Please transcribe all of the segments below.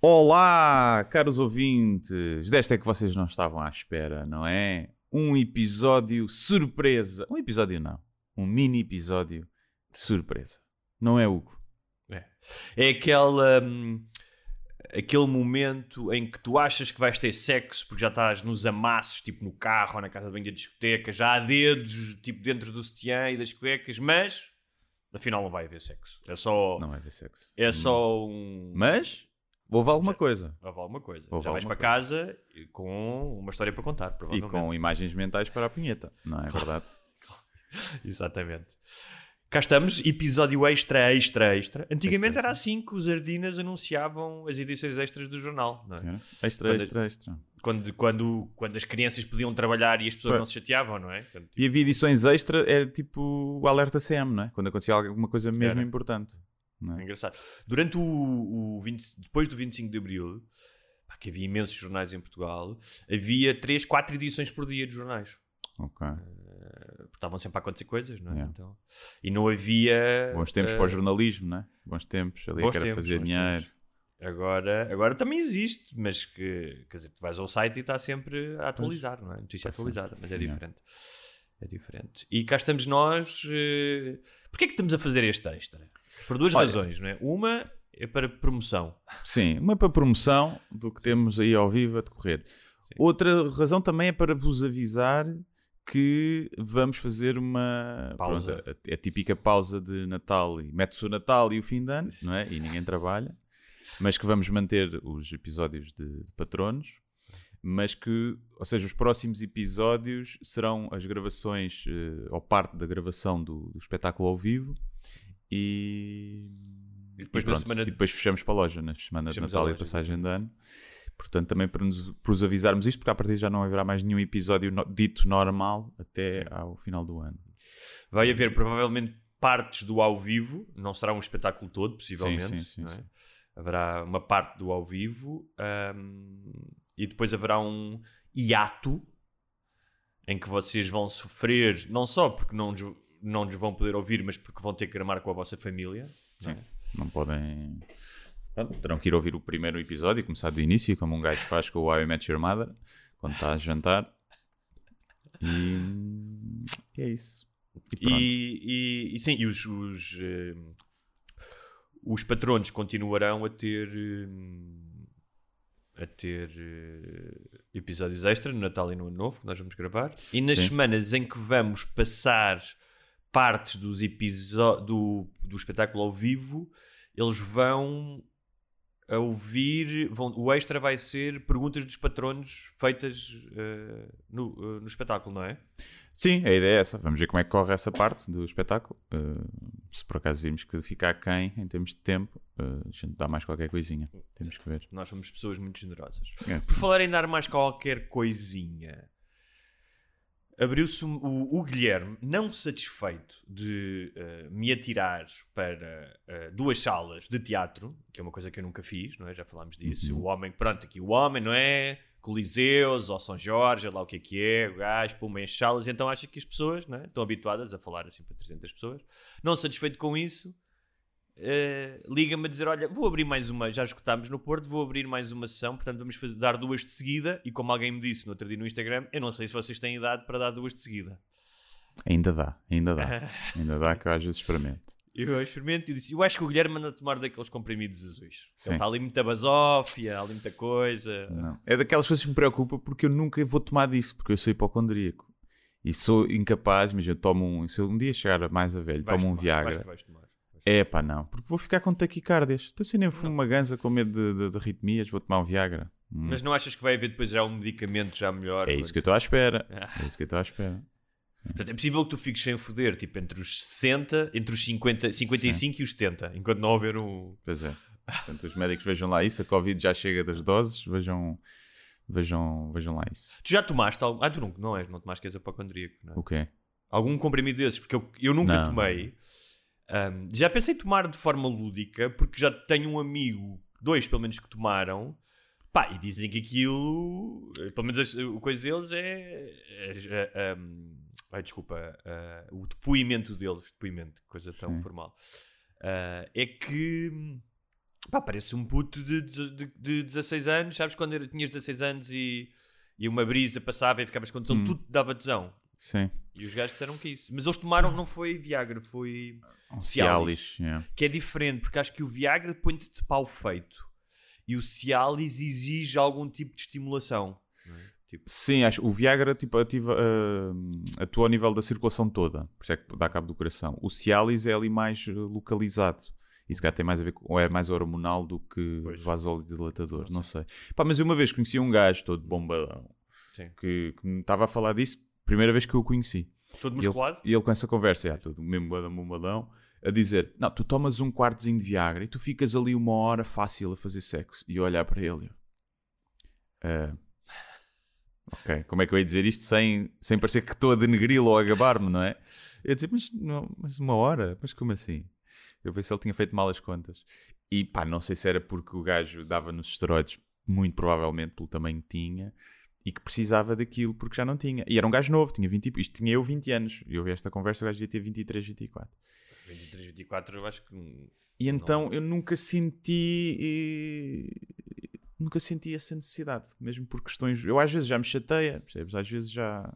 Olá, caros ouvintes! Desta é que vocês não estavam à espera, não é? Um episódio surpresa. Um episódio não. Um mini episódio surpresa. Não é, Hugo? É aquela, hum, aquele momento em que tu achas que vais ter sexo porque já estás nos amassos, tipo no carro ou na casa de banho da discoteca, já há dedos, tipo dentro do sutiã e das cuecas, mas afinal não vai haver sexo. É só, Não vai haver sexo. é só um... Mas, houve alguma coisa. Houve alguma coisa. Houve já vais para casa com uma história para contar, E provavelmente. com imagens mentais para a punheta, não é verdade? Exatamente. Cá estamos, episódio extra, extra, extra. Antigamente Extra, era assim que os Ardinas anunciavam as edições extras do jornal. Não é? É. Extra, Quando- extra, extra. quando, quando, quando as crianças podiam trabalhar e as pessoas Pois. não se chateavam, não é? Quando- E havia edições extra, é tipo o alerta CM, não é? Quando acontecia alguma coisa mesmo Era. importante. É é? engraçado. Durante o, o 20 depois do 25 de Abril, pá, que havia imensos jornais em Portugal, havia 3, 4 edições por dia de jornais. Ok. Porque estavam sempre a acontecer coisas, não é? Yeah. Então, e não havia. Bons tempos eh, para o jornalismo, não é? Bons tempos, ali bons que era tempos, fazer dinheiro. tempos. Agora, agora também existe, mas que, quer dizer, tu vais ao site e está sempre a atualizar, não é? Notícia atualizada, mas é Yeah. diferente. É diferente. E cá estamos nós. Eh... Porquê é que estamos a fazer este extra? Por duas Olha- razões, não é? Uma é para promoção. Sim, uma para promoção do que temos aí ao vivo a decorrer. Outra razão também é para vos avisar que vamos fazer uma Pausa. pronto, a, a típica pausa de Natal e mete-se o Natal e o fim de ano, não é? E ninguém trabalha, mas que vamos manter os episódios de, de patronos, mas que, ou seja, os próximos episódios serão as gravações eh, ou parte da gravação do, do espetáculo ao vivo e, E depois e pronto, semana- e depois fechamos para a loja na semana de Fechamos Natal a e passagem de ano. Portanto, também para, nos, para os avisarmos isto, porque a partir já não haverá mais nenhum episódio no- dito normal até ao final do ano. Vai haver provavelmente partes do ao vivo, não será um espetáculo todo, possivelmente. Sim, sim, sim, é? sim. Haverá uma parte do ao vivo ahm, e depois haverá um hiato em que vocês vão sofrer, não só porque não, não nos vão poder ouvir, mas porque vão ter que gramar com a vossa família. não é? Não podem. Pronto, terão que ir ouvir o primeiro episódio e começar do início, como um gajo faz com o I Met Your Mother, quando está a jantar. E, é isso. E. E, e, e sim, e os, os, eh, os patronos continuarão a ter eh, a ter eh, episódios extra no Natal e no Ano Novo que nós vamos gravar. E nas Sim. semanas em que vamos passar partes dos do, do espetáculo ao vivo, eles vão a ouvir. Vão, o extra vai ser perguntas dos patronos feitas eh, no, eh, no espetáculo, não é? Sim, a ideia é essa. Vamos ver como é que corre essa parte do espetáculo. Uh, se por acaso virmos que fica quem em termos de tempo, uh, a gente dá mais qualquer coisinha. Temos que ver. Nós somos pessoas muito generosas. É, Por falar em dar mais qualquer coisinha, abriu-se o, o Guilherme, não satisfeito de eh, me atirar para eh, duas salas de teatro, que é uma coisa que eu nunca fiz, não é? Já falámos disso. Uhum. O homem, pronto, aqui o homem, não é? Coliseus ou São Jorge, lá o que é que é, o gajo, puma as salas, então acha que as pessoas não é? estão habituadas a falar assim para 300 pessoas. Não satisfeito com isso, eh, liga-me a dizer: Olha, vou abrir mais uma, já escutámos no Porto, vou abrir mais uma sessão, portanto vamos fazer- dar duas de seguida. E como alguém me disse no outro dia no Instagram, eu não sei se vocês têm idade para dar duas de seguida. Ainda dá, ainda dá. ainda dá que eu às vezes experimento. Eu experimento e disse: Eu acho que o Guilherme anda a tomar daqueles comprimidos azuis. Sim. Ele está ali muita basófia, ali muita coisa. Não. É daquelas coisas que me preocupa porque eu nunca vou tomar disso, porque eu sou hipocondríaco. E sou incapaz, mas eu tomo um. Se eu um dia chegar mais a velho, Vais tomo um tomar, Viagra. É pá, não, porque vou ficar com taquicardias. Então, se nem fumo uma ganza com medo de, de, de arritmias, vou tomar um Viagra. Hum. Mas não achas que vai haver depois já um medicamento já melhor? É isso que eu estou à espera. Ah. É isso que eu estou à espera. Portanto, é possível que tu fiques sem foder, tipo entre os 60, entre os 50, 55 e os 70, enquanto não houver um. Pois é. Portanto, os médicos vejam lá isso. A Covid já chega das doses. Vejam, vejam, vejam lá isso. Tu já tomaste algum. Ah, tu não, não és, não tomaste que és apocondríaco, não é? O quê? Algum comprimido desses, porque eu, eu nunca Não. tomei. Ahm, já pensei em tomar de forma lúdica, porque já tenho um amigo, dois pelo menos, que tomaram. Pá, e dizem que aquilo, eh, pelo menos a, a coisa deles é. é, é, ahm, ai, desculpa, ah, o depoimento deles, depoimento, coisa tão Sim. formal, ah, é que Pá, parece um puto de, de, de, de 16 anos. Sabes quando era, tinhas 16 anos e, e uma brisa passava e ficavas com tesão, Hum. tudo dava tesão. Sim. E os gajos disseram que isso. Mas eles tomaram, não foi Viagra, foi. Um Cialis. Cialis. yeah. Que é diferente, porque acho que o Viagra põe-te de pau feito. E o Cialis exige algum tipo de estimulação. não é? Tipo, Sim, acho. O Viagra tipo, ativa, ah, atua ao nível da circulação toda, por isso é que dá cabo do coração. O Cialis é ali mais eh, localizado. Isso cá tem mais a ver com. Ou é mais hormonal do que Pois. vasodilatador, não sei. Pá, mas uma vez conheci um gajo todo bombadão Sim. que, que me estava a falar disso, primeira vez que eu o conheci. todo E ele, musculado? e ele com essa conversa, já, todo mesmo bombadão, bombadão, a dizer: Não, tu tomas um quartozinho de Viagra e tu ficas ali uma hora fácil a fazer sexo. E eu olhar para ele. "Ah, ok, como é que eu ia dizer isto sem, sem parecer que estou a denegri-lo ou a gabar-me, não é? Eu ia dizer: mas, não, mas uma hora? Mas como assim? Eu pensei se ele tinha feito mal as contas. E pá, não sei se era porque o gajo dava nos esteroides, muito provavelmente pelo tamanho que tinha, e que precisava daquilo porque já não tinha. E era um gajo novo, tinha 20, e- isto tinha eu 20 anos. E eu vi esta conversa, o gajo devia ter 23, 24. 23, 24, eu acho que. E então eu nunca senti. eh, Nunca senti essa necessidade, mesmo por questões. Eu às vezes já me chateia, percebes? Às vezes já.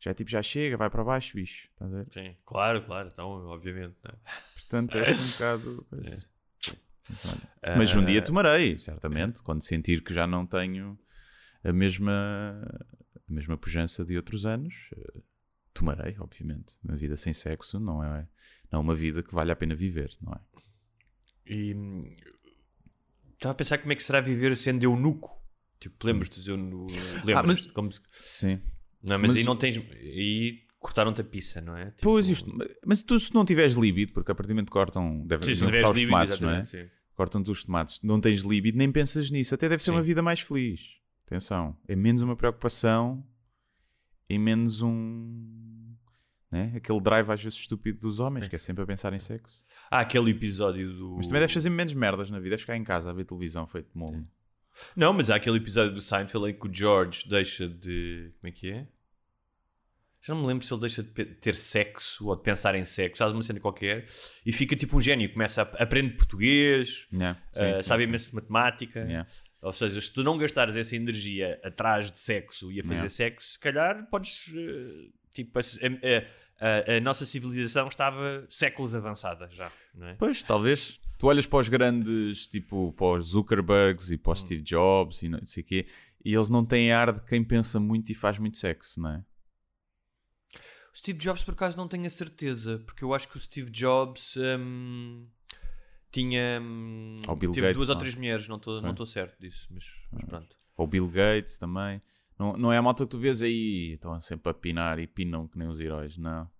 Já tipo, já chega, vai para baixo, bicho. Estás a ver? Sim, claro, claro, então, obviamente. né? Portanto, é um bocado. Ah, Mas um dia tomarei, certamente, quando sentir que já não tenho a mesma, a mesma pujança de outros anos. Tomarei, obviamente. Uma vida sem sexo não é, não é uma vida que vale a pena viver, não é? E estava a pensar como é que será viver sendo eunuco. Tipo, lembras-te de eunuco? Lembras mas- como... Sim. Não, mas, mas- aí não tens. Aí cortaram-te a pizza, não é? Tipo, Pois, isto, mas tu se não tiveres líbido, porque a partir do momento cortam, deve Sim, se deviam não cortar os tomates, não é? Cortam-te os tomates, não tens líbido, nem pensas nisso. Até deve ser Sim. uma vida mais feliz. Atenção, é menos uma preocupação e menos um. Né? Aquele drive às vezes estúpido dos homens, que é sempre a pensar em sexo. Há aquele episódio do. Mas também deves fazer menos merdas na vida, deves ficar em casa a ver televisão feito de molo. Não, mas há aquele episódio do Seinfeld em que o George deixa de. Como é que é? Já não me lembro se ele deixa de ter sexo ou de pensar em sexo, sabe uma cena qualquer, e fica tipo um gênio, começa a aprender português, Yeah, sim, eh, sim, sabe sim. imenso de matemática. Yeah. Ou seja, se tu não gastares essa energia atrás de sexo e a fazer Yeah. sexo, se calhar podes. eh, Tipo, a, a- a- a nossa civilização estava séculos avançada já, não é? Pois, talvez. Tu olhas para os grandes, tipo, para os Zuckerbergs e para Hum. os Steve Jobs e não sei o quê, e eles não têm ar de quem pensa muito e faz muito sexo, não é? O Steve Jobs, por acaso, não tenho a certeza, porque eu acho que o Steve Jobs hum, tinha. hum, Ou teve Gates, duas ou não é? três mulheres, não estou não certo disso, mas, mas pronto. Ou Bill Gates também. Não, não é a malta que tu vês aí, estão sempre a pinar e pinam que nem os heróis, não.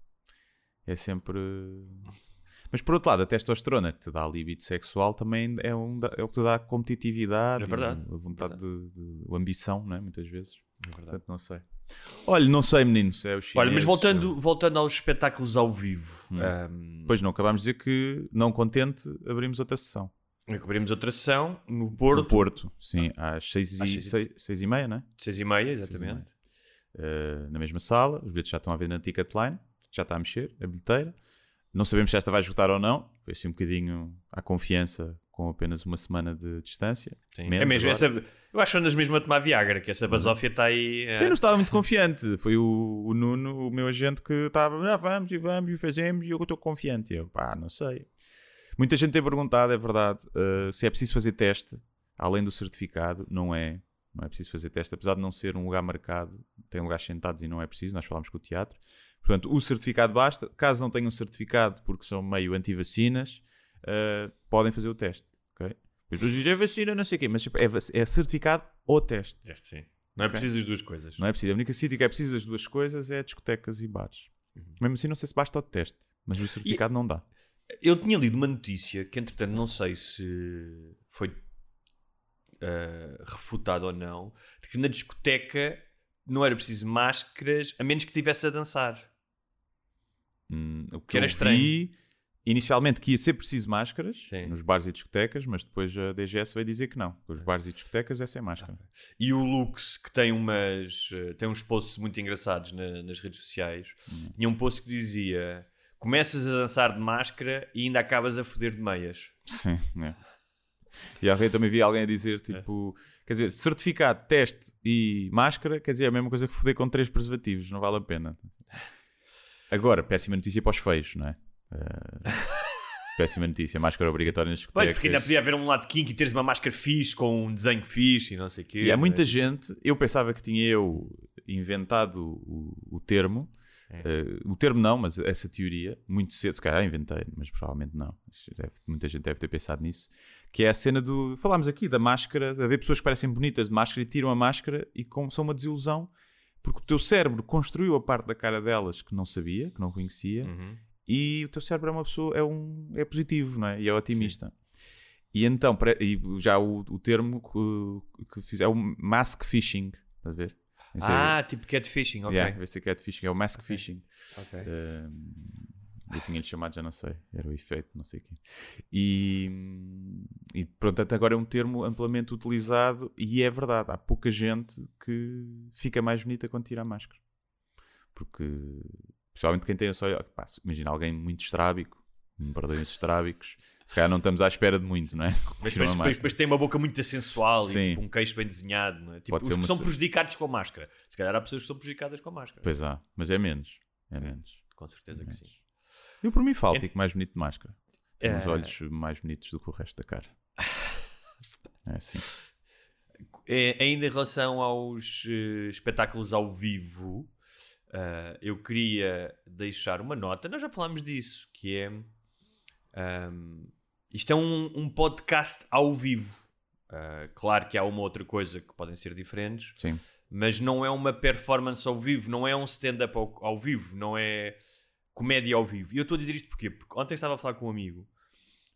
É sempre. Mas por outro lado, a testosterona que te dá libido sexual também é, um, é o que te dá competitividade, É verdade, a vontade de, de- a ambição, não é? Muitas vezes. É verdade. Portanto, não sei. Olha, não sei, menino, se é Olha, mas voltando, voltando aos espetáculos ao vivo, hum, Pois não, acabámos de dizer que, não contente, abrimos outra sessão. abrimos outra sessão no Porto, No Porto, sim, às seis e, seis e- seis, seis e meia, não é? seis e meia, Seis e exatamente. meia. Uh, na mesma sala, os bilhetes já estão a ver na Ticketline, já está a mexer, a bilheteira. Não sabemos se esta vai esgotar ou não, foi assim um bocadinho à confiança, com apenas uma semana de distância. Sim. É mesmo, agora. essa, eu acho que andas mesmo a tomar Viagra, que essa basófia está aí. eh, Eu não estava muito confiante, foi o, o Nuno, o meu agente, que estava, ah, vamos e vamos e fazemos, e eu estou confiante. Eu, pá, não sei. Muita gente tem perguntado, é verdade, uh, se é preciso fazer teste, além do certificado, não é. Não é preciso fazer teste, apesar de não ser um lugar marcado, tem lugares sentados e não é preciso, nós falámos com o teatro. Portanto, o certificado basta. Caso não tenham certificado, porque são meio anti-vacinas, uh, podem fazer o teste. Ok? Depois dizem, é vacina, não sei o quê, mas tipo, é, vac- é certificado ou teste. Este sim. Não é Ok. preciso as duas coisas. Não é preciso. A única sítio que é preciso das duas coisas é discotecas e bares. Mesmo assim, não sei se basta o teste, mas o certificado não dá. Eu tinha lido uma notícia que, entretanto, não sei se foi eh, refutada ou não, de que na discoteca não era preciso máscaras a menos que estivesse a dançar. Hum, o que, Que era eu estranho. vi, inicialmente que ia ser preciso máscaras Sim. nos bares e discotecas, mas depois a DGS veio dizer que não. que Os bares e discotecas é sem máscara. E o Lux, que tem umas eh, tem uns posts muito engraçados na- nas redes sociais, tinha um post que dizia: Começas a dançar de máscara e ainda acabas a foder de meias. Sim, é. E eu também vi alguém a dizer, tipo, quer dizer, certificado, teste e máscara, quer dizer, é a mesma coisa que foder com três preservativos, não vale a pena. Agora, péssima notícia para os feios, não é? Uh, péssima notícia, máscara obrigatória nas Pois, discotecas. porque ainda podia haver um lado kink e teres uma máscara fixe com um desenho fixe e não sei o quê. E há muita é? gente, eu pensava que tinha eu inventado o, o termo, É. eh, o termo não, mas essa teoria, muito cedo, se calhar inventei, mas provavelmente não. Deve- muita gente deve ter pensado nisso. Que é a cena do. Falámos aqui da máscara, de haver pessoas que parecem bonitas de máscara e tiram a máscara e com, são uma desilusão, porque o teu cérebro construiu a parte da cara delas que não sabia, que não conhecia, Uhum. E o teu cérebro é uma pessoa, é, um, é positivo, não é? E é otimista. E então, e já o, o termo que, que fiz é o mask fishing, estás a ver? Esse é- Ah, tipo catfishing, ok. yeah, esse é catfishing, é o mask Ok. fishing. Ok. Um, eu tinha-lhe chamado, já não sei, era o efeito, não sei o quê. E, e pronto, até agora é um termo amplamente utilizado e é verdade, há pouca gente que fica mais bonita quando tira a máscara. Porque, principalmente quem tem só. Pá, imagina alguém muito estrábico, me perdoem os estrábicos, se calhar não estamos à espera de muito, não é? Mas a depois, máscara. depois tem uma boca muito sensual Sim. e tipo, um queixo bem desenhado. Não é? tipo, Pode os ser que uma são prejudicados com máscara. Se calhar há pessoas que são prejudicadas com máscara. Pois há, mas é menos. É Sim. menos. Com certeza que sim. Eu por mim falo, É- fico mais bonito de máscara. Tenho os É. olhos mais bonitos do que o resto da cara. É assim. É, ainda em relação aos eh, espetáculos ao vivo, ah, eu queria deixar uma nota. Nós já falámos disso, que é ahm, isto é um, um podcast ao vivo. Ah, claro que há uma outra coisa que podem ser diferentes, Sim. mas não é uma performance ao vivo, não é um stand-up ao, ao vivo, não é comédia ao vivo. E eu estou a dizer isto porquê? Porque ontem estava a falar com um amigo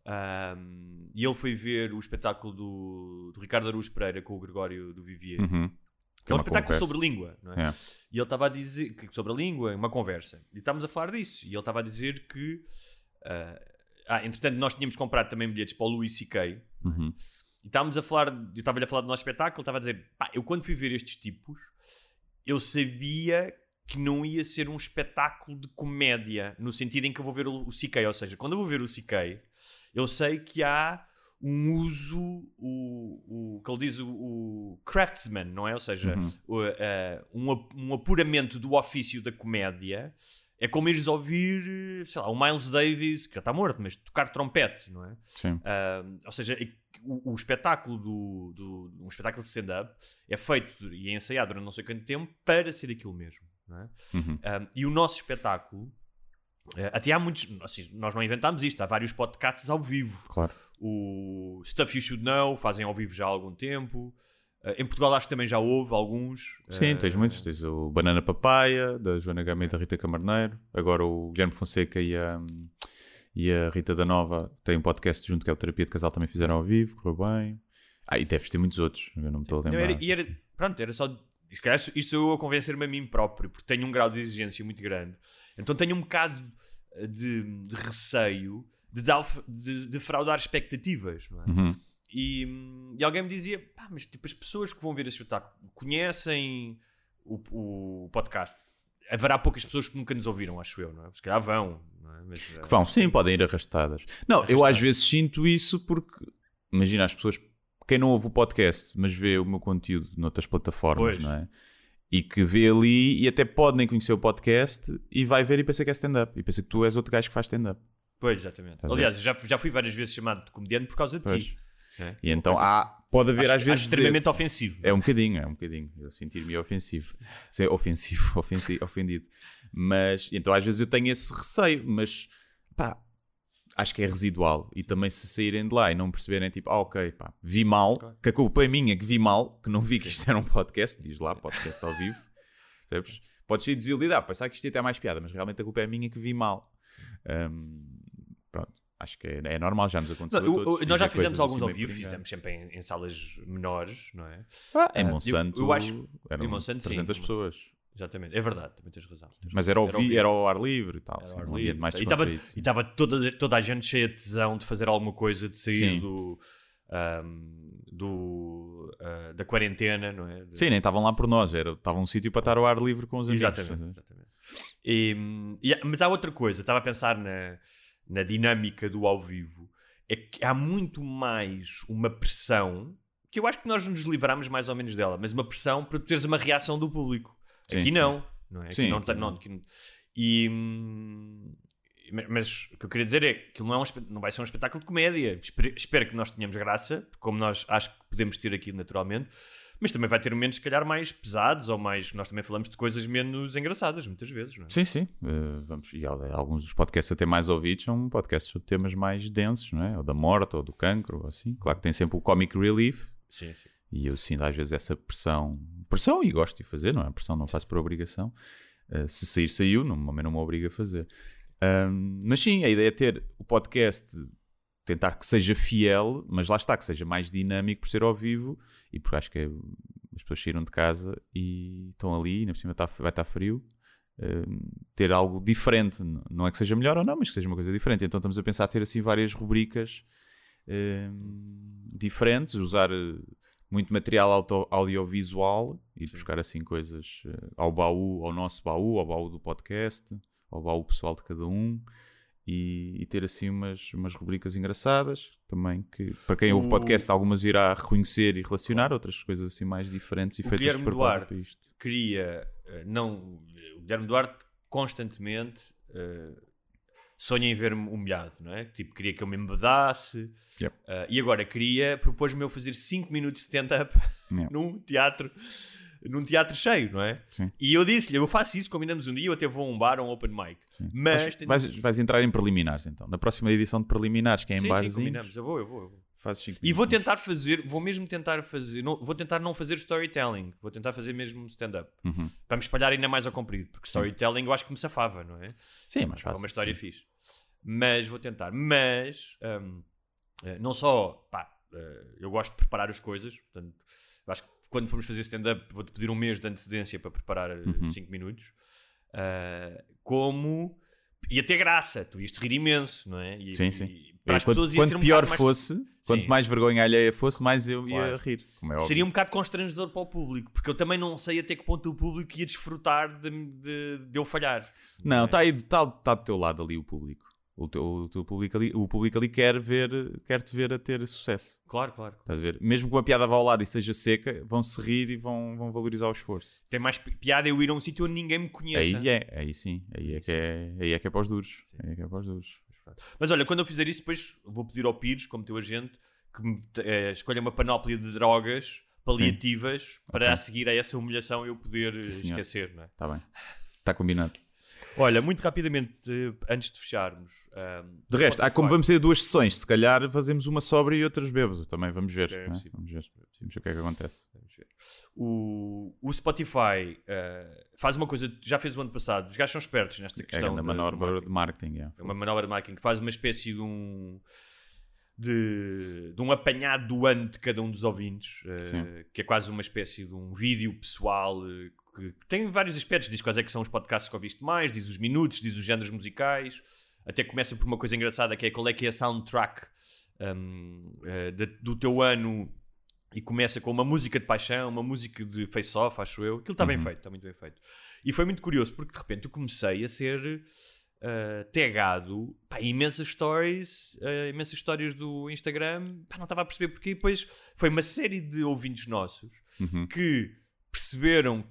ahm, e ele foi ver o espetáculo do, do Ricardo Araújo Pereira com o Gregório do Vivier. Uhum. Que é um espetáculo conversa. sobre língua, não é? É. E ele estava a dizer que sobre a língua, uma conversa. E estávamos a falar disso. E ele estava a dizer que. ah, ah, entretanto, nós tínhamos comprado também bilhetes para o Louis C.K. Uhum. E estávamos a falar, eu estava-lhe a falar do nosso espetáculo, ele estava a dizer, pá, eu quando fui ver estes tipos, eu sabia que não ia ser um espetáculo de comédia, no sentido em que eu vou ver o, o CK, ou seja, quando eu vou ver o CK, eu sei que há um uso, o, o que ele diz, o, o craftsman, não é? Ou seja, Uhum. o, eh, um, um apuramento do ofício da comédia é como ires ouvir, eh, sei lá, o Miles Davis, que já está morto, mas tocar trompete, não é? Sim. Ah, ou seja, o, o espetáculo do, do- um espetáculo de stand-up é feito e é ensaiado durante não sei quanto tempo para ser aquilo mesmo. não é? Uhum. Ah, e o nosso espetáculo, até há muitos, assim, nós não inventámos isto, há vários podcasts ao vivo. Claro. O Stuff You Should Know fazem ao vivo já há algum tempo. Ah, em Portugal acho que também já houve alguns. Sim, Ah, tens muitos. Tens o Banana Papaya, da Joana Gama e da Rita Camarneiro. Agora o Guilherme Fonseca e a, e a Rita da Nova têm um podcast junto que é o Terapia de Casal, também fizeram ao vivo, correu bem. Ah, e deves ter muitos outros, eu não me estou a lembrar. era, e era, pronto, era só. Isto sou eu a convencer-me a mim próprio, porque tenho um grau de exigência muito grande. Então tenho um bocado eh, de, de receio de, dar, de, de fraudar expectativas, não é? Uhum. E, hum, e alguém me dizia: pá, mas tipo, as pessoas que vão ver esse espetáculo conhecem o, o podcast. Haverá poucas pessoas que nunca nos ouviram, acho eu, não é? Se calhar vão, não é? Mas, Que vão, sim, podem ir arrastadas. Não, eu às vezes sinto isso porque, imagina, as pessoas, quem não ouve o podcast, mas vê o meu conteúdo noutras plataformas, Pois. não é? E que vê ali e até pode nem conhecer o podcast e vai ver e pensa que é stand-up. E pensa que tu és outro gajo que faz stand-up. Pois, exatamente. Estás? Aliás, já, já fui várias vezes chamado de comediante por causa de Pois. ti. É? E então há, pode haver Acho- às vezes. acho extremamente esse- ofensivo. É um bocadinho, é um bocadinho. Eu sentir-me ofensivo. Ser ofensivo, ofensi- ofendido. Mas, então às vezes eu tenho esse receio, mas pá, acho que é residual. E também se saírem de lá e não perceberem, tipo, ah, ok, pá, vi mal, Claro. que a culpa é minha que vi mal, que não vi que isto era um podcast, diz lá, podcast ao vivo, percebes? Podes ser desilidado, pensar que isto ia ter mais piada, mas realmente a culpa é minha que vi mal. Hum, pronto, acho que é, é normal, já nos aconteceu. Não, todos, nós já fizemos alguns assim ao vivo, fizemos sempre em, em salas menores, não é? Ah, em Ah, Monsanto, eu- eu acho- eram em Monsanto, sim. 300 pessoas. Exatamente, é verdade, também tens razão. tens Mas era ao, Era vi- era ao ar livre e tal. Era sim, ao ar um ambiente mais E estava e toda, toda a gente cheia de tesão de fazer alguma coisa, de sair Sim. do, ahm, do, ah, da quarentena, não é? De- Sim, nem estavam lá por nós, era, estava um sítio para estar ao ar livre com os amigos. Exatamente. exatamente. E, e- mas há outra coisa, estava a pensar na, na dinâmica do ao vivo. é que há muito mais uma pressão que eu acho que nós nos livramos mais ou menos dela, mas uma pressão para teres uma reação do público. Sim, aqui sim. não, não é? Aqui Sim, não, aqui não. não, aqui- e hum, mas o que eu queria dizer é que aquilo não, é um, não vai ser um espetáculo de comédia. Espero, espero que nós tenhamos graça, como nós acho que podemos ter aqui naturalmente, mas também vai ter momentos, se calhar, mais pesados ou mais. Nós também falamos de coisas menos engraçadas, muitas vezes, não é? Sim, sim. eh, vamos, e al- alguns dos podcasts até mais ouvidos são podcasts sobre temas mais densos, não é? Ou da morte, ou do cancro, ou assim. Claro que tem sempre o comic relief. Sim, sim. E eu sinto às vezes essa pressão. Pressão e gosto de fazer, não é? Pressão não faço por obrigação. Eh, se sair, saiu. Não, também não me obriga a fazer. Ahm, mas sim, a ideia é ter o podcast, tentar que seja fiel, mas lá está, que seja mais dinâmico por ser ao vivo e porque acho que é- as pessoas saíram de casa e estão ali, e por cima está- vai estar frio. Ter algo diferente, não é que seja melhor ou não, mas que seja uma coisa diferente. Então estamos a pensar ter assim várias rubricas diferentes, usar muito material auto- audiovisual e buscar assim coisas eh, ao baú, ao nosso baú, ao baú do podcast, ao baú pessoal de cada um e, e ter assim umas, umas rubricas engraçadas também que para quem ouve O- podcast algumas irá reconhecer e relacionar, outras coisas assim mais diferentes e O feitas Guilherme Duarte isto. queria eh, não o Guilherme Duarte constantemente eh, sonha em ver-me humilhado, não é? Tipo, queria que eu me embedasse Yep. eh, e agora queria, propôs-me eu fazer 5 minutos de stand-up Yeah. num teatro num teatro cheio, não é? Sim. E eu disse-lhe, eu faço isso, combinamos um dia, eu até vou a um bar, um open mic. Sim. Mas Vais- tenho- vais, vais entrar em preliminares então. Na próxima edição de preliminares, que é em sim, sim, barzinhos, combinamos, eu vou, eu vou, eu vou. Fazes E vou tentar fazer, vou mesmo tentar fazer, não- vou tentar não fazer storytelling, vou tentar fazer mesmo stand-up. Uhum. Para me espalhar ainda mais ao comprido, porque storytelling eu acho que me safava, não é? Sim, é mais É fácil. uma história sim. fixe. Mas vou tentar. Mas hum, eh, não só, pá, eh, eu gosto de preparar as coisas, portanto, acho que quando formos fazer stand-up vou-te pedir um mês de antecedência para preparar 5 minutos. Ah, como ia ter graça, tu ias te rir imenso, não é? E, Sim, sim. e para as quanto pessoas ia quanto um pior mais- fosse, quanto Sim. mais vergonha alheia fosse, mais eu ia Claro. rir. Como é. Seria um bocado constrangedor para o público, porque eu também não sei até que ponto o público ia desfrutar de, de- de eu falhar. Não, é? está aí, está tá do teu lado ali o público. O teu, o teu público ali, o público ali quer ver, quer te ver a ter sucesso. Claro, claro. Estás a ver? Mesmo que uma piada vá ao lado e seja seca, vão se rir e vão, vão valorizar o esforço. Tem mais pi- piada eu ir a um sítio onde ninguém me conheça. Aí é, aí sim, aí é que é, aí é que é para os duros. Aí é que é para os duros. Mas olha, quando eu fizer isso, depois vou pedir ao Pires, como teu agente, que me eh, escolha uma panóplia de drogas paliativas para Ok. a seguir a essa humilhação eu poder Sim, esquecer, não é? Está bem. Está combinado. Olha, muito rapidamente, eh, antes de fecharmos. ahm, De resto, como vamos ter duas sessões, se calhar fazemos uma sóbria e outras bêbadas. Também vamos ver. É é? possível. Vamos ver. Vamos ver o que é que acontece. Vamos ver. O, o Spotify eh, faz uma coisa, já fez o ano passado, os gajos são espertos nesta É questão. uma de- manobra de de marketing. é. É uma manobra de marketing que faz uma espécie de um de, de um apanhado do ano de cada um dos ouvintes, Sim. que é quase uma espécie de um vídeo pessoal eh, que, tem vários aspectos. Diz quais é que são os podcasts que ouviste mais, diz os minutos, diz os géneros musicais. Até começa por uma coisa engraçada que é qual é que é a soundtrack hum, eh, de- do teu ano e começa com uma música de paixão, uma música de face-off, acho eu. Aquilo está bem Uhum. feito, está muito bem feito. E foi muito curioso porque de repente eu comecei a ser uh, tagado pá, imensas stories, uh, imensas histórias do Instagram. Pá, não estava a perceber porque depois foi uma série de ouvintes nossos Uhum. que perceberam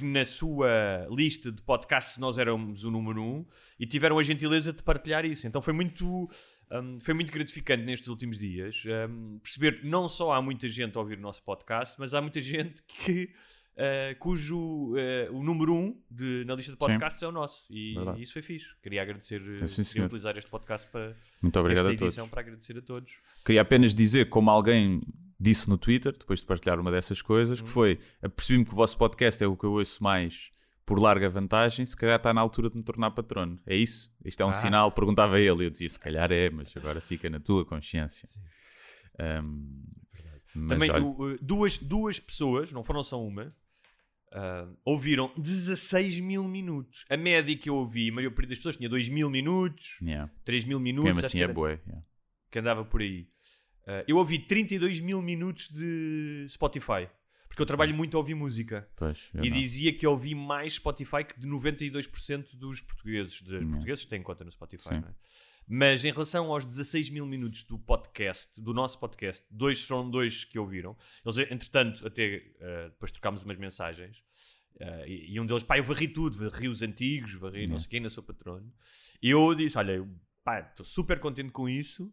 que na sua lista de podcasts nós éramos o número um e tiveram a gentileza de partilhar isso. Então foi muito, hum, foi muito gratificante nestes últimos dias hum, perceber que não só há muita gente a ouvir o nosso podcast, mas há muita gente que uh, cujo uh, o número um de, na lista de podcasts é o nosso. E Verdade. isso foi fixe. Queria agradecer, É, sim, queria utilizar este podcast para Muito obrigado esta a todos. edição para agradecer a todos. Queria apenas dizer, como alguém disse no Twitter, depois de partilhar uma dessas coisas, que Uhum. foi: apercebi-me que o vosso podcast é o que eu ouço mais por larga vantagem, se calhar está na altura de me tornar patrono. É isso? Isto é um Ah. sinal? Perguntava ele. Eu dizia: se calhar é, mas agora fica na tua consciência. Um, mas Também olha, o- uh, duas, duas pessoas, não foram só uma, uh, ouviram 16 mil minutos. A média que eu ouvi, a maior parte das pessoas tinha 2 mil minutos, yeah. 3 mil minutos, mesmo assim é era- boa. yeah. que andava por aí. Uh, eu ouvi 32 mil minutos de Spotify, porque eu trabalho muito a ouvir música. Pois, eu E não. dizia que ouvi mais Spotify que de 92% dos portugueses, Yeah. portugueses que têm conta no Spotify, Sim. não é? Mas em relação aos 16 mil minutos do podcast, do nosso podcast, dois foram dois que ouviram. Eles, entretanto, até uh, depois trocámos umas mensagens. Uh, e, e, um deles, pá, eu varri tudo, varri os antigos, varri não sei quem, ainda sou patrono. E eu disse, olha, pá, estou super contente com isso,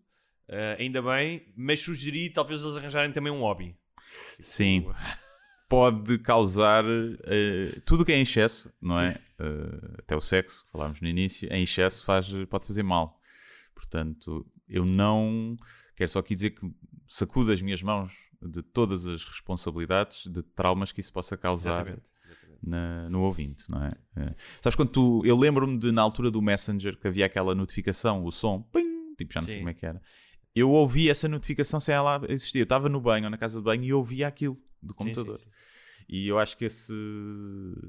uh, ainda bem, mas sugeri talvez eles arranjarem também um hobby. Sim. Tipo, pode causar uh, tudo que é em excesso, não é? Uh, até o sexo, falámos no início, em excesso faz, pode fazer mal. Portanto, eu não quero só aqui dizer que sacudo as minhas mãos de todas as responsabilidades de traumas que isso possa causar exatamente, exatamente. Na, no ouvinte, não é? é. Sabes quando tu. Eu lembro-me de na altura do Messenger que havia aquela notificação, o som, ping, tipo, já não Sim. sei como é que era. Eu ouvi essa notificação sem ela existir. Eu estava no banho ou na casa de banho e ouvia aquilo do computador. Sim, sim, sim. E eu acho que esse,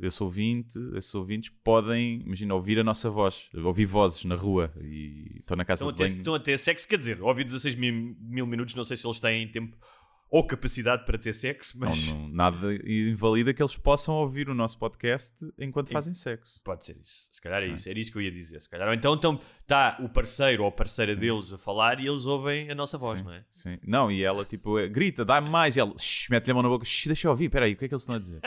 esse ouvinte, esses ouvintes podem, imagina, ouvir a nossa voz, ouvir vozes na rua e estão na casa estão de banho. Estão a ter sexo, quer dizer, ouvir 16 mil, mil minutos, não sei se eles têm tempo ou capacidade para ter sexo, mas. Não, não, nada invalida que eles possam ouvir o nosso podcast enquanto fazem sexo. Pode ser isso. Se calhar é, é isso. Era isso que eu ia dizer. Se calhar. Ou então está o parceiro ou a parceira Sim. deles a falar e eles ouvem a nossa voz, Sim. não é? Sim. Não, e ela tipo grita, dá-me mais. E ela mete-lhe a mão na boca, deixa eu ouvir, espera aí, o que é que eles estão a dizer?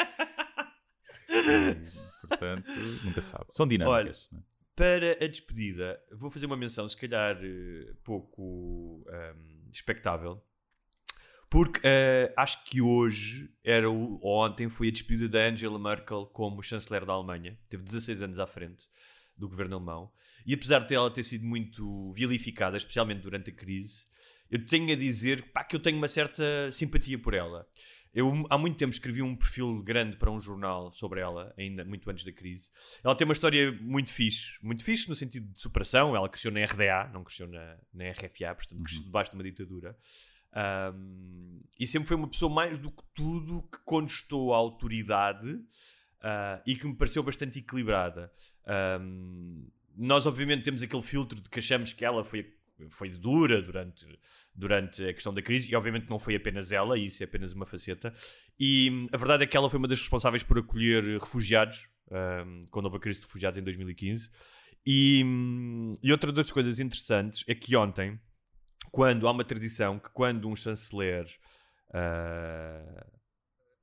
e, portanto, nunca sabe. São dinâmicas. Olha, é? Para a despedida, vou fazer uma menção, se calhar eh, pouco um, expectável porque uh, acho que hoje, era o, ontem, foi a despedida da Angela Merkel como chanceler da Alemanha. Teve 16 anos à frente do governo alemão. E apesar de ela ter sido muito vilificada, especialmente durante a crise, eu tenho a dizer pá, que eu tenho uma certa simpatia por ela. Eu há muito tempo escrevi um perfil grande para um jornal sobre ela, ainda muito antes da crise. Ela tem uma história muito fixe, muito fixe no sentido de superação. Ela cresceu na RDA, não cresceu na, na RFA, portanto, uhum. cresceu debaixo de uma ditadura. Um, e sempre foi uma pessoa mais do que tudo que contestou a autoridade uh, e que me pareceu bastante equilibrada. Um, nós, obviamente, temos aquele filtro de que achamos que ela foi, foi dura durante, durante a questão da crise, e obviamente não foi apenas ela, isso é apenas uma faceta. E a verdade é que ela foi uma das responsáveis por acolher refugiados, um, quando houve a crise de refugiados em 2015. E, e outra das coisas interessantes é que ontem quando há uma tradição que quando um chanceler uh,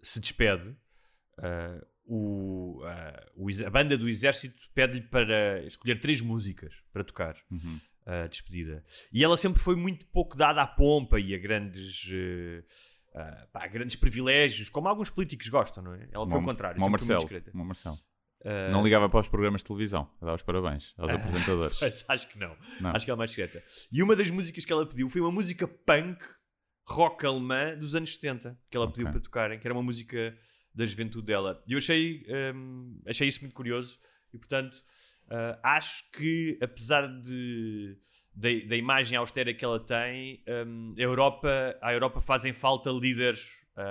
se despede, uh, o, uh, a banda do exército pede-lhe para escolher três músicas para tocar uhum. a despedida. E ela sempre foi muito pouco dada à pompa e a grandes. Uh, pá, grandes privilégios, como alguns políticos gostam, não é? Ela foi o contrário. Uma Marcelo, uma Marcelo. Uh... Não ligava para os programas de televisão a dar os parabéns aos apresentadores. Acho que não. não. Acho que ela é mais secreta. E uma das músicas que ela pediu foi uma música punk rock alemã dos anos 70 que ela okay. pediu para tocarem, que era uma música da juventude dela. E eu achei, um, achei isso muito curioso e, portanto, uh, acho que apesar de, da, da imagem austera que ela tem, um, a, Europa, a Europa fazem falta líderes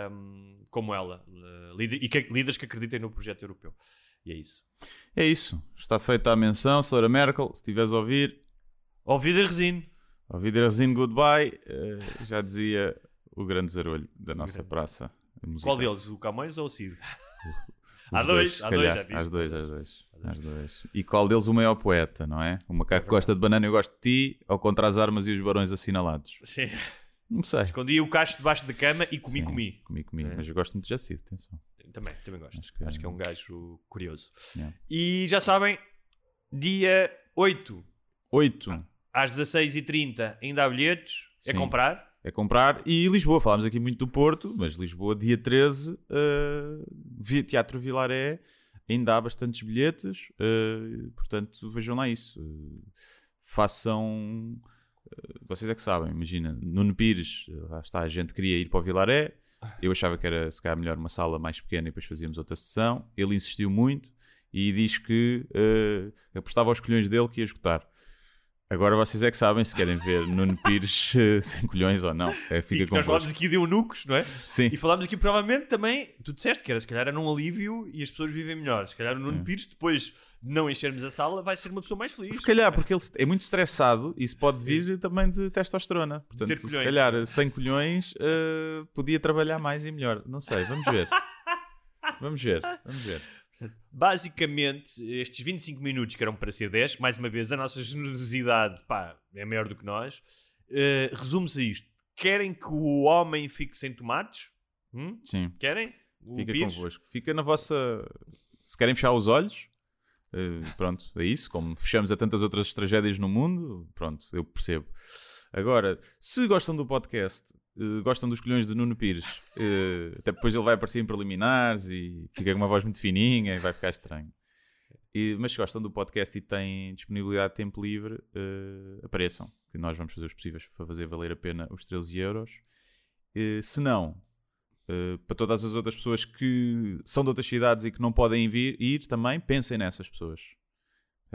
um, como ela uh, e que, líderes que acreditem no projeto europeu. E é isso. É isso. Está feita a menção, Sra. Merkel. Se estiveres a ouvir. Ouvir Resine. Ouvir Resine, goodbye. Uh, já dizia o grande zarolho da nossa grande. praça. Qual deles? O Camões ou o Cid? há dois, há dois, já viste. Às dois, às dois, às dois. E qual deles o maior poeta, não é? O macaco é gosta de banana e eu gosto de ti, ou contra as armas e os barões assinalados. Sim. Não sei. Escondi o cacho debaixo da cama e comi, Sim, comi. Comi, comi. É. Mas eu gosto muito de Jacid, atenção. Também, também gosto. Acho que, Acho que é um gajo curioso. Yeah. E já sabem, dia 8. 8. Às 16h30 ainda há bilhetes. É Sim. É comprar. É comprar. E Lisboa, falámos aqui muito do Porto, mas Lisboa, dia 13, uh, Teatro Vilaré, ainda há bastantes bilhetes. Uh, portanto, vejam lá isso. Uh, façam vocês é que sabem, imagina, Nuno Pires, lá está, a gente queria ir para o Vilaré, eu achava que era se calhar melhor uma sala mais pequena e depois fazíamos outra sessão. Ele insistiu muito e diz que uh, apostava aos colhões dele que ia esgotar. Agora vocês é que sabem se querem ver Nuno Pires uh, sem colhões ou não. É, fica Sim, nós falámos aqui de eunucos, não é? Sim. E falámos aqui provavelmente também, tu disseste que era se calhar era um alívio e as pessoas vivem melhor. Se calhar o Nuno é. Pires, depois de não enchermos a sala, vai ser uma pessoa mais feliz. Se calhar, porque ele é muito estressado e isso pode vir Sim. também de testosterona. Portanto, se calhar sem colhões uh, podia trabalhar mais e melhor. Não sei, vamos ver. vamos ver, vamos ver. Basicamente, estes 25 minutos que eram para ser 10, mais uma vez, a nossa generosidade pá, é maior do que nós. Uh, Resume-se a isto: querem que o homem fique sem tomates? Hum? Sim. Querem? O Fica Pires? convosco. Fica na vossa. Se querem fechar os olhos, eh, pronto, é isso. Como fechamos a tantas outras tragédias no mundo, pronto, eu percebo. Agora, se gostam do podcast, eh, gostam dos colhões de Nuno Pires, eh, até depois ele vai aparecer em preliminares e fica com uma voz muito fininha e vai ficar estranho. E- mas se gostam do podcast e têm disponibilidade de tempo livre, apareçam, que nós vamos fazer os possíveis para fazer valer a pena os 13 euros. Se não, Uh, para todas as outras pessoas que são de outras cidades e que não podem vir, ir também, pensem nessas pessoas.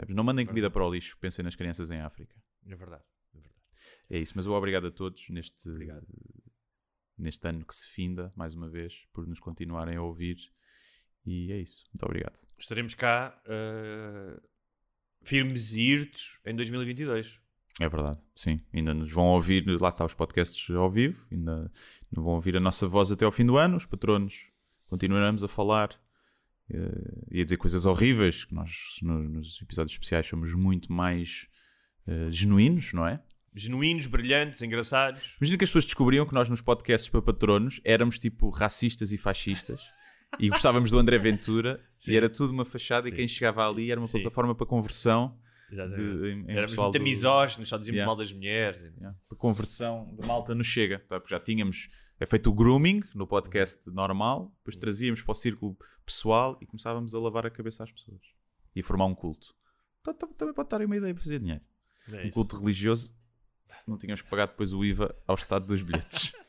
Não mandem comida para o lixo, pensem nas crianças em África. É verdade. É verdade. É isso, mas eu obrigado a todos neste, Obrigado. neste ano que se finda, mais uma vez, por nos continuarem a ouvir. E é isso. Muito obrigado. Estaremos cá uh, firmes e irtos em 2022. É verdade, sim. Ainda nos vão ouvir, lá está os podcasts ao vivo, ainda nos vão ouvir a nossa voz até ao fim do ano. Os patronos continuaremos a falar eh, e a dizer coisas horríveis, que nós no- nos episódios especiais somos muito mais eh, genuínos, não é? Genuínos, brilhantes, engraçados. Imagina que as pessoas descobriam que nós nos podcasts para patronos éramos tipo racistas e fascistas e gostávamos do André Ventura Sim. e era tudo uma fachada Sim. e quem chegava ali era uma Sim. plataforma para conversão de, em, em Éramos muito misóginos, só dizíamos Yeah. mal das mulheres. Yeah. A conversão de malta no Chega. Tá? Já tínhamos é feito o grooming no podcast normal, depois trazíamos para o círculo pessoal e começávamos a lavar a cabeça às pessoas e a formar um culto. Tá- Também pode estar aí uma ideia para fazer dinheiro. É Um culto religioso, não tínhamos que pagar depois o IVA ao estado dos bilhetes.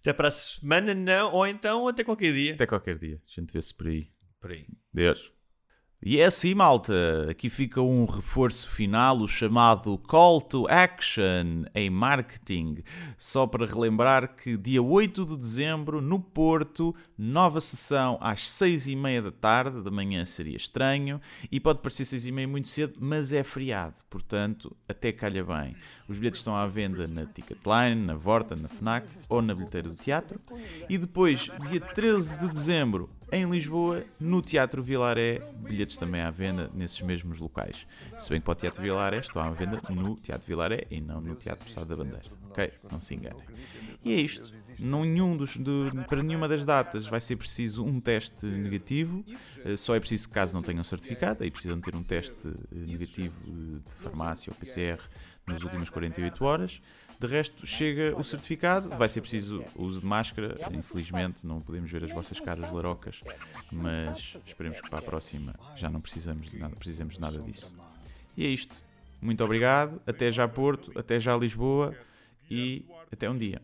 Até para a semana, não, ou então até qualquer dia. Até qualquer dia. A gente vê-se por aí. Por aí. Deus. E é assim, malta. Aqui fica um reforço final, o chamado Call to Action em marketing. Só para relembrar que dia 8 de dezembro, no Porto, nova sessão às 6 e meia da tarde. Da manhã seria estranho. E pode parecer 6 e meia muito cedo, mas é feriado. Portanto, até calha bem. Os bilhetes estão à venda na Ticketline, na Vorta, na FNAC ou na bilheteira do teatro. E depois, dia 13 de dezembro, em Lisboa, no Teatro Vilaré, bilhetes também à venda nesses mesmos locais. Se bem que para o Teatro Vilaré estão à venda no Teatro Vilaré e não no Teatro Estado da Bandeira. Ok? Não se enganem. E é isto. Nenhum dos, do- para nenhuma das datas vai ser preciso um teste negativo. Eh, Só é preciso caso não tenham certificado, aí precisam ter um teste eh, negativo eh, de farmácia ou PCR nas últimas 48 horas. De resto, chega o certificado, vai ser preciso o uso de máscara. Infelizmente, não podemos ver as vossas caras larocas, mas esperemos que para a próxima já não precisamos de nada, precisamos de nada disso. E é isto. Muito obrigado. Até já Porto, até já Lisboa e até um dia.